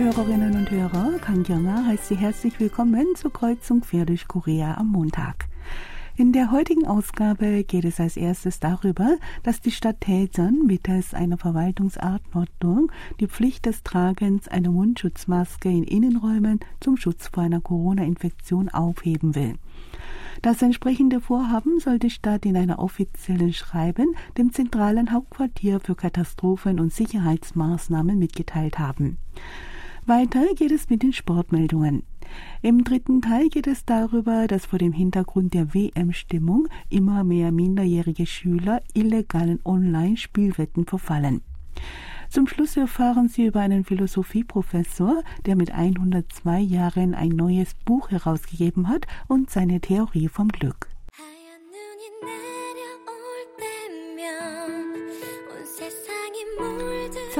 Hörerinnen und Hörer, Kang Kyunga heißt Sie herzlich willkommen zur Kreuzung quer durch Korea am Montag. In der heutigen Ausgabe geht es als erstes darüber, dass die Stadt Daejeon mittels einer Verwaltungsartordnung die Pflicht des Tragens einer Mundschutzmaske in Innenräumen zum Schutz vor einer Corona-Infektion aufheben will. Das entsprechende Vorhaben soll die Stadt in einer offiziellen Schreiben dem zentralen Hauptquartier für Katastrophen- und Sicherheitsmaßnahmen mitgeteilt haben. Weiter geht es mit den Sportmeldungen. Im dritten Teil geht es darüber, dass vor dem Hintergrund der WM-Stimmung immer mehr minderjährige Schüler illegalen Online-Spielwetten verfallen. Zum Schluss erfahren Sie über einen Philosophieprofessor, der mit 102 Jahren ein neues Buch herausgegeben hat und seine Theorie vom Glück.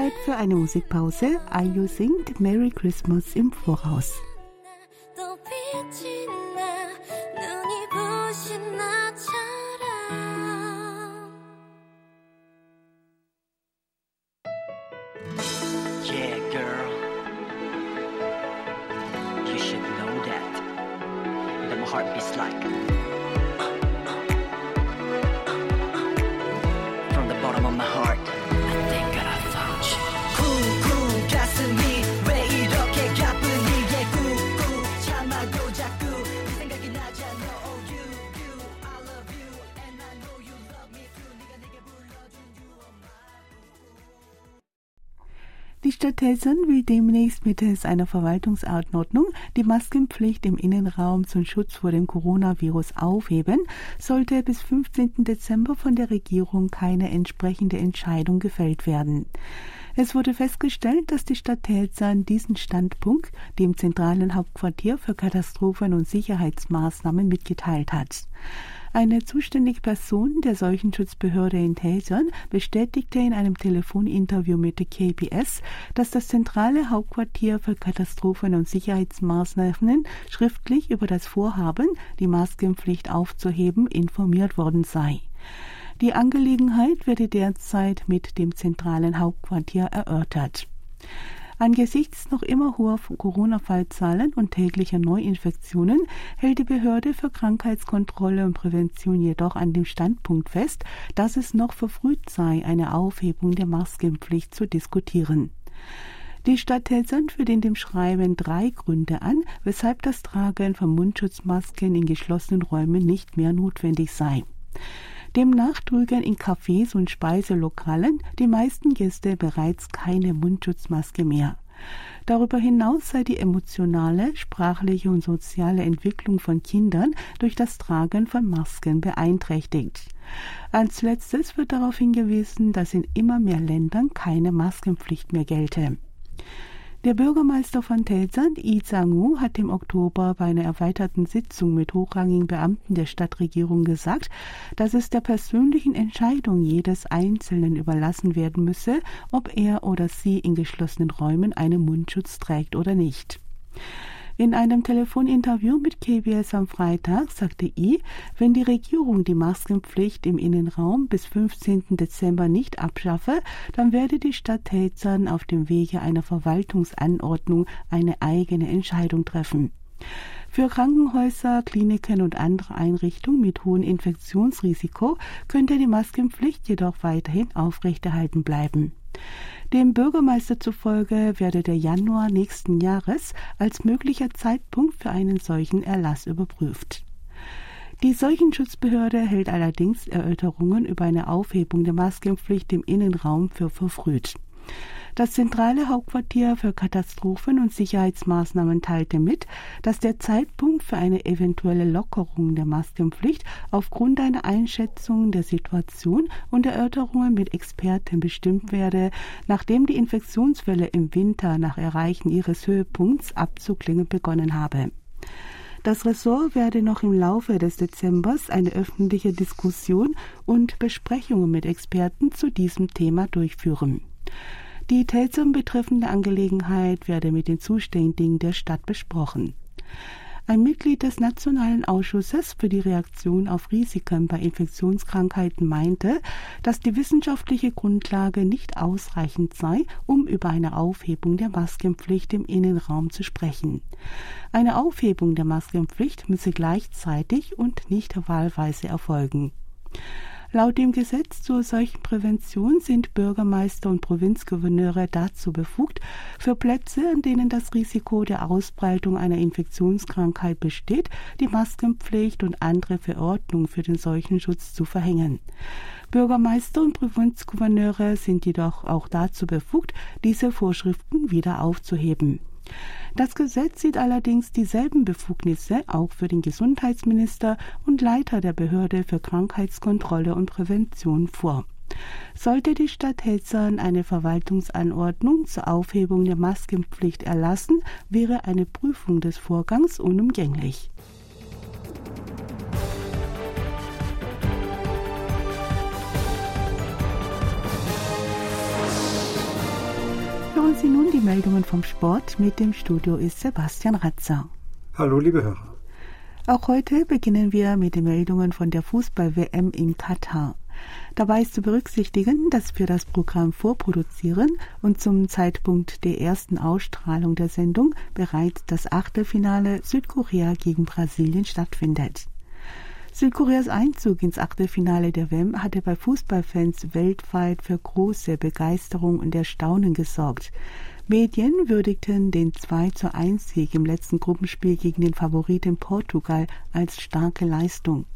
Zeit für eine Musikpause. IU singt Merry Christmas im Voraus. Die Stadt Telsen will demnächst mittels einer Verwaltungsanordnung die Maskenpflicht im Innenraum zum Schutz vor dem Coronavirus aufheben, sollte bis 15. Dezember von der Regierung keine entsprechende Entscheidung gefällt werden. Es wurde festgestellt, dass die Stadt Telzern diesen Standpunkt dem zentralen Hauptquartier für Katastrophen- und Sicherheitsmaßnahmen mitgeteilt hat. Eine zuständige Person der Seuchenschutzbehörde in Taejeon bestätigte in einem Telefoninterview mit der KBS, dass das zentrale Hauptquartier für Katastrophen- und Sicherheitsmaßnahmen schriftlich über das Vorhaben, die Maskenpflicht aufzuheben, informiert worden sei. Die Angelegenheit werde derzeit mit dem zentralen Hauptquartier erörtert. Angesichts noch immer hoher Corona-Fallzahlen und täglicher Neuinfektionen hält die Behörde für Krankheitskontrolle und Prävention jedoch an dem Standpunkt fest, dass es noch verfrüht sei, eine Aufhebung der Maskenpflicht zu diskutieren. Die Stadt Helsand führt in dem Schreiben drei Gründe an, weshalb das Tragen von Mundschutzmasken in geschlossenen Räumen nicht mehr notwendig sei. Demnach trugen in Cafés und Speiselokalen die meisten Gäste bereits keine Mundschutzmaske mehr. Darüber hinaus sei die emotionale, sprachliche und soziale Entwicklung von Kindern durch das Tragen von Masken beeinträchtigt. Als letztes wird darauf hingewiesen, dass in immer mehr Ländern keine Maskenpflicht mehr gelte. Der Bürgermeister von Telsan, Yi Zhang-wu, hat im Oktober bei einer erweiterten Sitzung mit hochrangigen Beamten der Stadtregierung gesagt, dass es der persönlichen Entscheidung jedes Einzelnen überlassen werden müsse, ob er oder sie in geschlossenen Räumen einen Mundschutz trägt oder nicht. In einem Telefoninterview mit KBS am Freitag sagte I, wenn die Regierung die Maskenpflicht im Innenraum bis 15. Dezember nicht abschaffe, dann werde die Stadt Telzern auf dem Wege einer Verwaltungsanordnung eine eigene Entscheidung treffen. Für Krankenhäuser, Kliniken und andere Einrichtungen mit hohem Infektionsrisiko könnte die Maskenpflicht jedoch weiterhin aufrechterhalten bleiben. Dem Bürgermeister zufolge werde der Januar nächsten Jahres als möglicher Zeitpunkt für einen solchen Erlass überprüft. Die Seuchenschutzbehörde hält allerdings Erörterungen über eine Aufhebung der Maskenpflicht im Innenraum für verfrüht. Das zentrale Hauptquartier für Katastrophen- und Sicherheitsmaßnahmen teilte mit, dass der Zeitpunkt für eine eventuelle Lockerung der Maskenpflicht aufgrund einer Einschätzung der Situation und Erörterungen mit Experten bestimmt werde, nachdem die Infektionswelle im Winter nach Erreichen ihres Höhepunkts abzuklingen begonnen habe. Das Ressort werde noch im Laufe des Dezembers eine öffentliche Diskussion und Besprechungen mit Experten zu diesem Thema durchführen. Die Telzum betreffende Angelegenheit werde mit den Zuständigen der Stadt besprochen. Ein Mitglied des Nationalen Ausschusses für die Reaktion auf Risiken bei Infektionskrankheiten meinte, dass die wissenschaftliche Grundlage nicht ausreichend sei, um über eine Aufhebung der Maskenpflicht im Innenraum zu sprechen. Eine Aufhebung der Maskenpflicht müsse gleichzeitig und nicht wahlweise erfolgen. Laut dem Gesetz zur Seuchenprävention sind Bürgermeister und Provinzgouverneure dazu befugt, für Plätze, an denen das Risiko der Ausbreitung einer Infektionskrankheit besteht, die Maskenpflicht und andere Verordnungen für den Seuchenschutz zu verhängen. Bürgermeister und Provinzgouverneure sind jedoch auch dazu befugt, diese Vorschriften wieder aufzuheben. Das Gesetz sieht allerdings dieselben Befugnisse auch für den Gesundheitsminister und Leiter der Behörde für Krankheitskontrolle und Prävention vor. Sollte die Stadt Helzern eine Verwaltungsanordnung zur Aufhebung der Maskenpflicht erlassen, wäre eine Prüfung des Vorgangs unumgänglich. Hören Sie nun die Meldungen vom Sport. Mit dem Studio ist Sebastian Ratzer. Hallo, liebe Hörer. Auch heute beginnen wir mit den Meldungen von der Fußball-WM in Katar. Dabei ist zu berücksichtigen, dass wir das Programm vorproduzieren und zum Zeitpunkt der ersten Ausstrahlung der Sendung bereits das Achtelfinale Südkorea gegen Brasilien stattfindet. Südkoreas Einzug ins Achtelfinale der WM hatte bei Fußballfans weltweit für große Begeisterung und Erstaunen gesorgt. Medien würdigten den 2 zu 1 Sieg im letzten Gruppenspiel gegen den Favoriten Portugal als starke Leistung.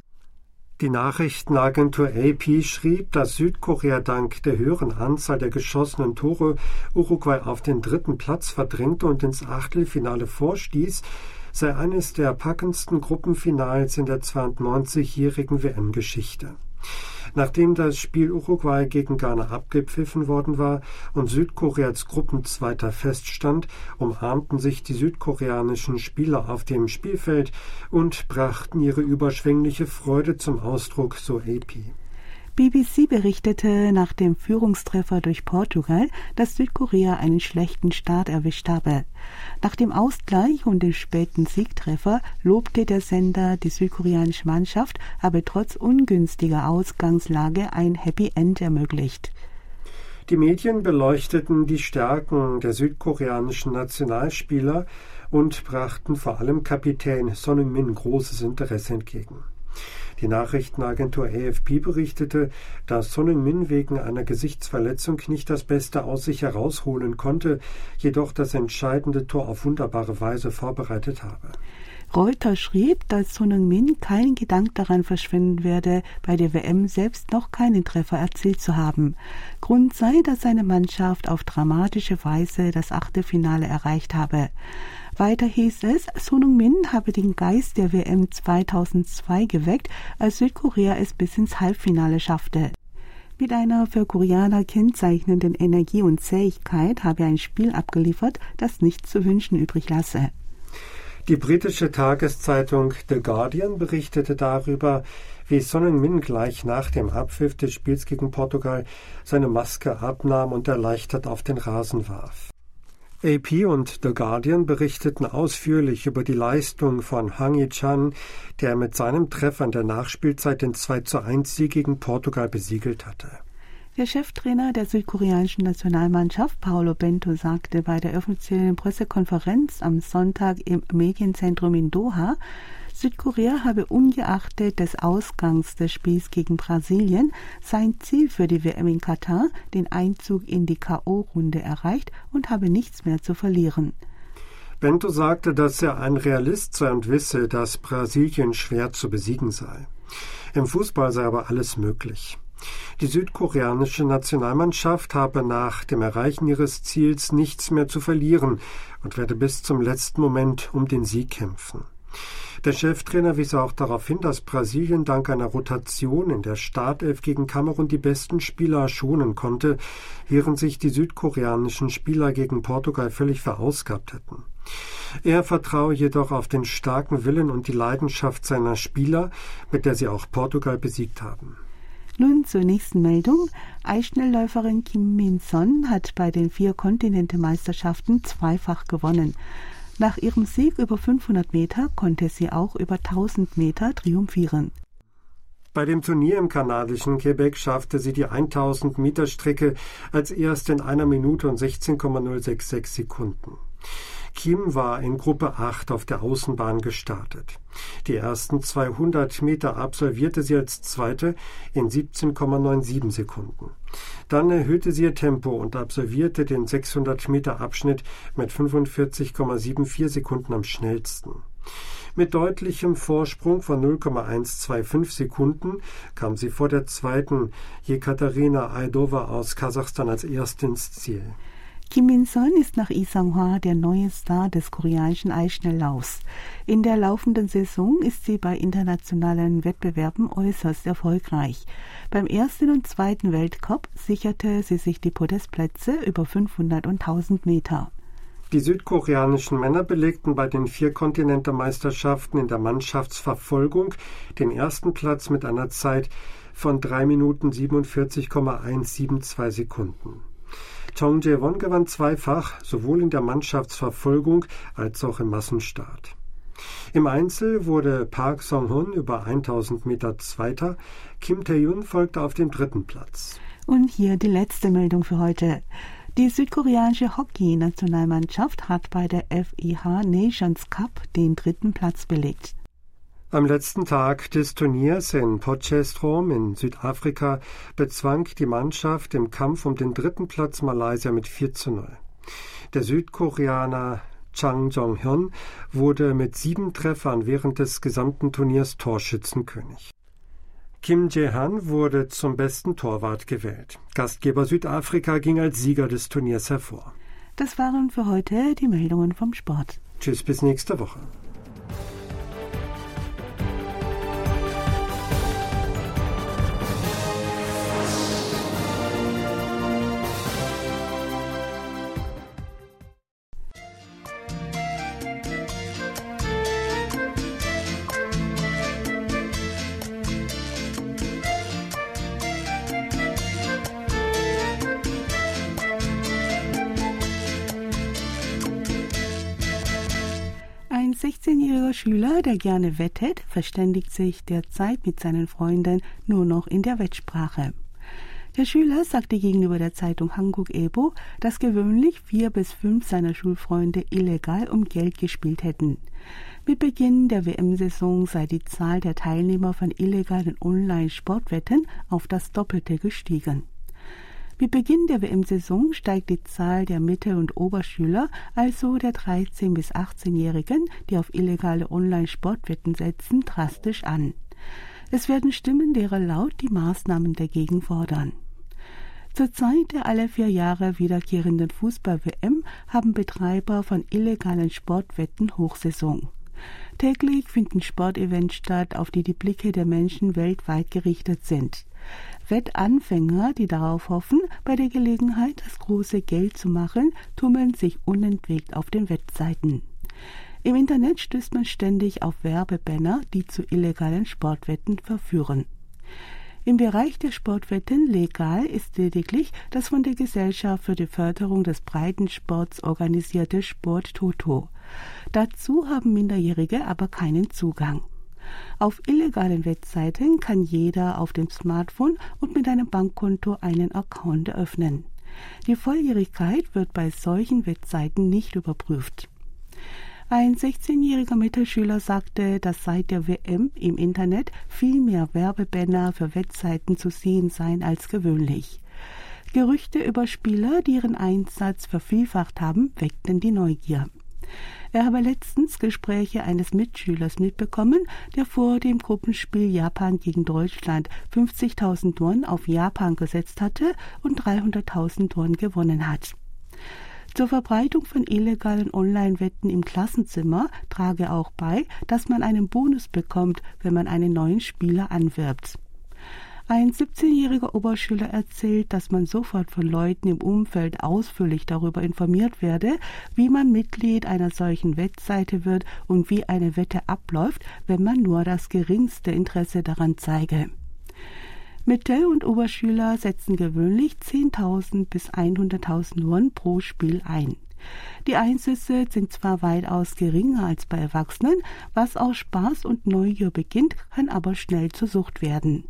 Die Nachrichtenagentur AP schrieb, dass Südkorea dank der höheren Anzahl der geschossenen Tore Uruguay auf den dritten Platz verdrängte und ins Achtelfinale vorstieß, sei eines der packendsten Gruppenfinals in der 92-jährigen WM-Geschichte. Nachdem das Spiel Uruguay gegen Ghana abgepfiffen worden war und Südkorea als Gruppenzweiter feststand, umarmten sich die südkoreanischen Spieler auf dem Spielfeld und brachten ihre überschwängliche Freude zum Ausdruck, so AP. BBC berichtete nach dem Führungstreffer durch Portugal, dass Südkorea einen schlechten Start erwischt habe. Nach dem Ausgleich und dem späten Siegtreffer lobte der Sender die südkoreanische Mannschaft, habe trotz ungünstiger Ausgangslage ein Happy End ermöglicht. Die Medien beleuchteten die Stärken der südkoreanischen Nationalspieler und brachten vor allem Kapitän Son Heung-min großes Interesse entgegen. Die Nachrichtenagentur AFP berichtete, dass Son Heung-min wegen einer Gesichtsverletzung nicht das Beste aus sich herausholen konnte, jedoch das entscheidende Tor auf wunderbare Weise vorbereitet habe. Reuters schrieb, dass Son Heung-min keinen Gedanken daran verschwenden werde, bei der WM selbst noch keinen Treffer erzielt zu haben. Grund sei, dass seine Mannschaft auf dramatische Weise das Achtelfinale erreicht habe. Weiter hieß es, Son min habe den Geist der WM 2002 geweckt, als Südkorea es bis ins Halbfinale schaffte. Mit einer für Koreaner kennzeichnenden Energie und Zähigkeit habe er ein Spiel abgeliefert, das nichts zu wünschen übrig lasse. Die britische Tageszeitung The Guardian berichtete darüber, wie Son Min gleich nach dem Abpfiff des Spiels gegen Portugal seine Maske abnahm und erleichtert auf den Rasen warf. AP und The Guardian berichteten ausführlich über die Leistung von Hang Yi-chan, der mit seinem Treffer in der Nachspielzeit den 2 zu 1 Sieg gegen Portugal besiegelt hatte. Der Cheftrainer der südkoreanischen Nationalmannschaft, Paolo Bento, sagte bei der offiziellen Pressekonferenz am Sonntag im Medienzentrum in Doha, Südkorea habe ungeachtet des Ausgangs des Spiels gegen Brasilien sein Ziel für die WM in Katar, den Einzug in die KO-Runde erreicht und habe nichts mehr zu verlieren. Bento sagte, dass er ein Realist sei und wisse, dass Brasilien schwer zu besiegen sei. Im Fußball sei aber alles möglich. Die südkoreanische Nationalmannschaft habe nach dem Erreichen ihres Ziels nichts mehr zu verlieren und werde bis zum letzten Moment um den Sieg kämpfen. Der Cheftrainer wies auch darauf hin, dass Brasilien dank einer Rotation in der Startelf gegen Kamerun die besten Spieler schonen konnte, während sich die südkoreanischen Spieler gegen Portugal völlig verausgabt hätten. Er vertraue jedoch auf den starken Willen und die Leidenschaft seiner Spieler, mit der sie auch Portugal besiegt haben. Nun zur nächsten Meldung. Eisschnellläuferin Kim Min-son hat bei den vier Kontinentemeisterschaften zweifach gewonnen. Nach ihrem Sieg über 500 Meter konnte sie auch über 1000 Meter triumphieren. Bei dem Turnier im kanadischen Quebec schaffte sie die 1000 Meter Strecke als erst in einer Minute und 16,066 Sekunden. Kim war in Gruppe 8 auf der Außenbahn gestartet. Die ersten 200 Meter absolvierte sie als Zweite in 17,97 Sekunden. Dann erhöhte sie ihr Tempo und absolvierte den 600 Meter Abschnitt mit 45,74 Sekunden am schnellsten. Mit deutlichem Vorsprung von 0,125 Sekunden kam sie vor der zweiten Jekaterina Aidova aus Kasachstan als erste ins Ziel. Kim Min-son ist nach Lee Sang-hwa der neue Star des koreanischen Eisschnelllaufs. In der laufenden Saison ist sie bei internationalen Wettbewerben äußerst erfolgreich. Beim ersten und zweiten Weltcup sicherte sie sich die Podestplätze über 500 und 1000 Meter. Die südkoreanischen Männer belegten bei den vier Kontinentemeisterschaften in der Mannschaftsverfolgung den ersten Platz mit einer Zeit von 3 Minuten 47,172 Sekunden. Chong Jae-won gewann zweifach, sowohl in der Mannschaftsverfolgung als auch im Massenstart. Im Einzel wurde Park Song-hun über 1000 Meter Zweiter, Kim Tae-yun folgte auf dem dritten Platz. Und hier die letzte Meldung für heute. Die südkoreanische Hockey-Nationalmannschaft hat bei der FIH Nations Cup den dritten Platz belegt. Am letzten Tag des Turniers in Potchefstroom in Südafrika bezwang die Mannschaft im Kampf um den dritten Platz Malaysia mit 4 zu 0. Der Südkoreaner Chang Jong-hyun wurde mit sieben Treffern während des gesamten Turniers Torschützenkönig. Kim Jae-han wurde zum besten Torwart gewählt. Gastgeber Südafrika ging als Sieger des Turniers hervor. Das waren für heute die Meldungen vom Sport. Tschüss, bis nächste Woche. Ein 16-jähriger Schüler, der gerne wettet, verständigt sich derzeit mit seinen Freunden nur noch in der Wettsprache. Der Schüler sagte gegenüber der Zeitung Hanguk Ebo, dass gewöhnlich vier bis fünf seiner Schulfreunde illegal um Geld gespielt hätten. Mit Beginn der WM-Saison sei die Zahl der Teilnehmer von illegalen Online-Sportwetten auf das Doppelte gestiegen. Mit Beginn der WM-Saison steigt die Zahl der Mittel- und Oberschüler, also der 13- bis 18-Jährigen, die auf illegale Online-Sportwetten setzen, drastisch an. Es werden Stimmen derer laut, die Maßnahmen dagegen fordern. Zur Zeit der alle vier Jahre wiederkehrenden Fußball-WM haben Betreiber von illegalen Sportwetten Hochsaison. Täglich finden Sportevents statt, auf die die Blicke der Menschen weltweit gerichtet sind. Wettanfänger, die darauf hoffen, bei der Gelegenheit das große Geld zu machen, tummeln sich unentwegt auf den Wettseiten. Im Internet stößt man ständig auf Werbebanner, die zu illegalen Sportwetten verführen. Im Bereich der Sportwetten legal ist lediglich das von der Gesellschaft für die Förderung des Breitensports organisierte Sport Toto. Dazu haben Minderjährige aber keinen Zugang. Auf illegalen Webseiten kann jeder auf dem Smartphone und mit einem Bankkonto einen Account eröffnen. Die Volljährigkeit wird bei solchen Webseiten nicht überprüft. Ein 16-jähriger Mittelschüler sagte, dass seit der WM im Internet viel mehr Werbebanner für Webseiten zu sehen seien als gewöhnlich. Gerüchte über Spieler, die ihren Einsatz vervielfacht haben, weckten die Neugier. Er habe letztens Gespräche eines Mitschülers mitbekommen, der vor dem Gruppenspiel Japan gegen Deutschland 50.000 Won auf Japan gesetzt hatte und 300.000 Won gewonnen hat. Zur Verbreitung von illegalen Online-Wetten im Klassenzimmer trage auch bei, dass man einen Bonus bekommt, wenn man einen neuen Spieler anwirbt. Ein 17-jähriger Oberschüler erzählt, dass man sofort von Leuten im Umfeld ausführlich darüber informiert werde, wie man Mitglied einer solchen Wettseite wird und wie eine Wette abläuft, wenn man nur das geringste Interesse daran zeige. Mittel- und Oberschüler setzen gewöhnlich 10.000 bis 100.000 Won pro Spiel ein. Die Einsätze sind zwar weitaus geringer als bei Erwachsenen, was aus Spaß und Neugier beginnt, kann aber schnell zur Sucht werden.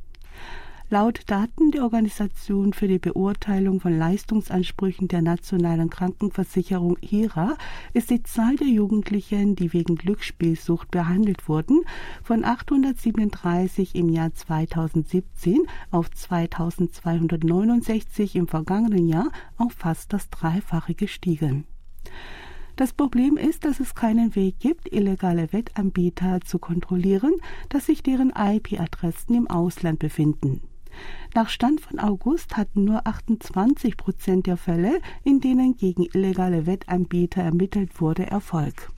Laut Daten der Organisation für die Beurteilung von Leistungsansprüchen der nationalen Krankenversicherung HIRA ist die Zahl der Jugendlichen, die wegen Glücksspielsucht behandelt wurden, von 837 im Jahr 2017 auf 2269 im vergangenen Jahr auf fast das Dreifache gestiegen. Das Problem ist, dass es keinen Weg gibt, illegale Wettanbieter zu kontrollieren, dass sich deren IP-Adressen im Ausland befinden. Nach Stand von August hatten nur 28 Prozent der Fälle, in denen gegen illegale Wettanbieter ermittelt wurde, Erfolg.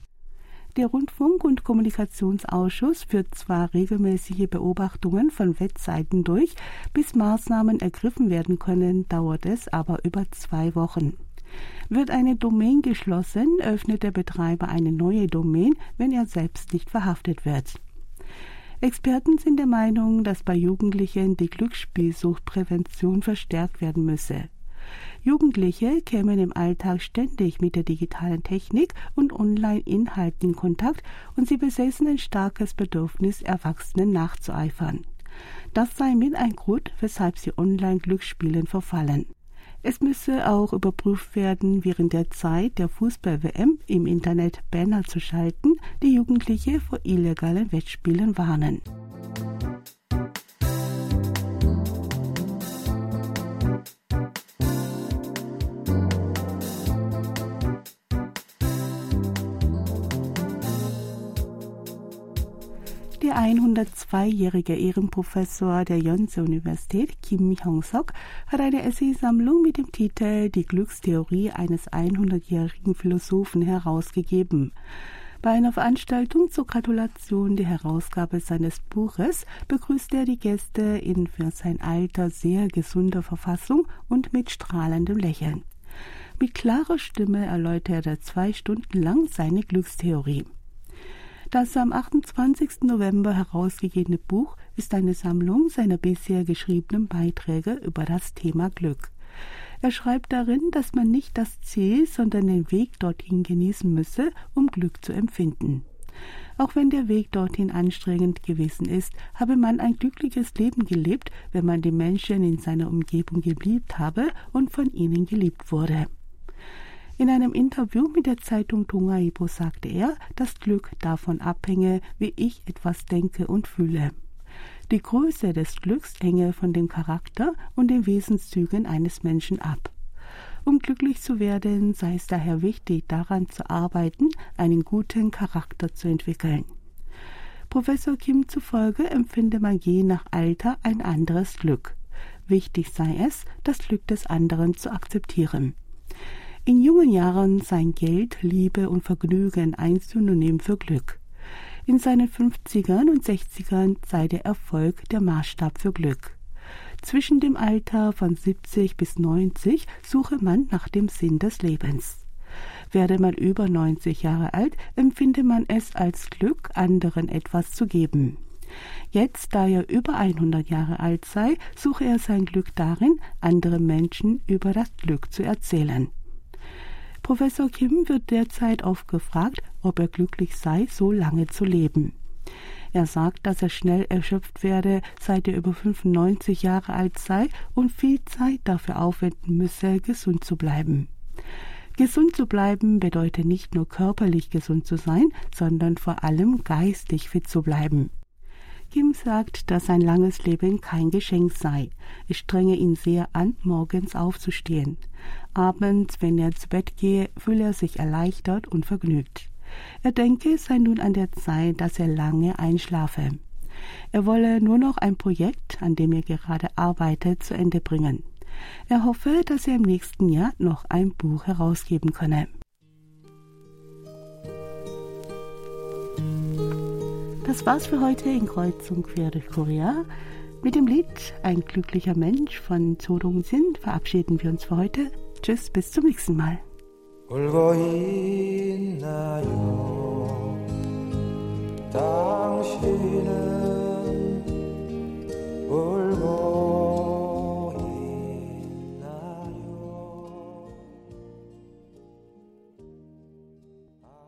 Der Rundfunk- und Kommunikationsausschuss führt zwar regelmäßige Beobachtungen von Wettseiten durch, bis Maßnahmen ergriffen werden können, dauert es aber über zwei Wochen. Wird eine Domain geschlossen, öffnet der Betreiber eine neue Domain, wenn er selbst nicht verhaftet wird. Experten sind der Meinung, dass bei Jugendlichen die Glücksspielsuchtprävention verstärkt werden müsse. Jugendliche kämen im Alltag ständig mit der digitalen Technik und Online-Inhalten in Kontakt und sie besäßen ein starkes Bedürfnis, Erwachsenen nachzueifern. Das sei mit ein Grund, weshalb sie Online-Glücksspielen verfallen. Es müsse auch überprüft werden, während der Zeit der Fußball-WM im Internet Banner zu schalten, die Jugendliche vor illegalen Wettspielen warnen. Der 102-jährige Ehrenprofessor der Yonsei-Universität, Kim Hyung-sok, hat eine Essaysammlung mit dem Titel Die Glückstheorie eines 100-jährigen Philosophen herausgegeben. Bei einer Veranstaltung zur Gratulation der Herausgabe seines Buches begrüßte er die Gäste in für sein Alter sehr gesunder Verfassung und mit strahlendem Lächeln. Mit klarer Stimme erläuterte er zwei Stunden lang seine Glückstheorie. Das am 28. November herausgegebene Buch ist eine Sammlung seiner bisher geschriebenen Beiträge über das Thema Glück. Er schreibt darin, dass man nicht das Ziel, sondern den Weg dorthin genießen müsse, um Glück zu empfinden. Auch wenn der Weg dorthin anstrengend gewesen ist, habe man ein glückliches Leben gelebt, wenn man die Menschen in seiner Umgebung geliebt habe und von ihnen geliebt wurde. In einem Interview mit der Zeitung Tungaibo sagte er, dass Glück davon abhänge, wie ich etwas denke und fühle. Die Größe des Glücks hänge von dem Charakter und den Wesenszügen eines Menschen ab. Um glücklich zu werden, sei es daher wichtig, daran zu arbeiten, einen guten Charakter zu entwickeln. Professor Kim zufolge empfinde man je nach Alter ein anderes Glück. Wichtig sei es, das Glück des anderen zu akzeptieren in jungen Jahren sein Geld, Liebe und Vergnügen ein Synonym für Glück. In seinen 50ern und 60ern sei der Erfolg der Maßstab für Glück. Zwischen dem Alter von 70 bis 90 suche man nach dem Sinn des Lebens. Werde man über 90 Jahre alt, empfinde man es als Glück, anderen etwas zu geben. Jetzt, da er über 100 Jahre alt sei, suche er sein Glück darin, andere Menschen über das Glück zu erzählen. Professor Kim wird derzeit oft gefragt, ob er glücklich sei, so lange zu leben. Er sagt, dass er schnell erschöpft werde, seit er über 95 Jahre alt sei und viel Zeit dafür aufwenden müsse, gesund zu bleiben. Gesund zu bleiben bedeutet nicht nur körperlich gesund zu sein, sondern vor allem geistig fit zu bleiben. Kim sagt, dass ein langes Leben kein Geschenk sei. Es strenge ihn sehr an, morgens aufzustehen. Abends, wenn er zu Bett gehe, fühle er sich erleichtert und vergnügt. Er denke, es sei nun an der Zeit, dass er lange einschlafe. Er wolle nur noch ein Projekt, an dem er gerade arbeitet, zu Ende bringen. Er hoffe, dass er im nächsten Jahr noch ein Buch herausgeben könne. Das war's für heute in Kreuzung Quer durch Korea. Mit dem Lied Ein glücklicher Mensch von Zorung Sin verabschieden wir uns für heute. Tschüss, bis zum nächsten Mal. 당신은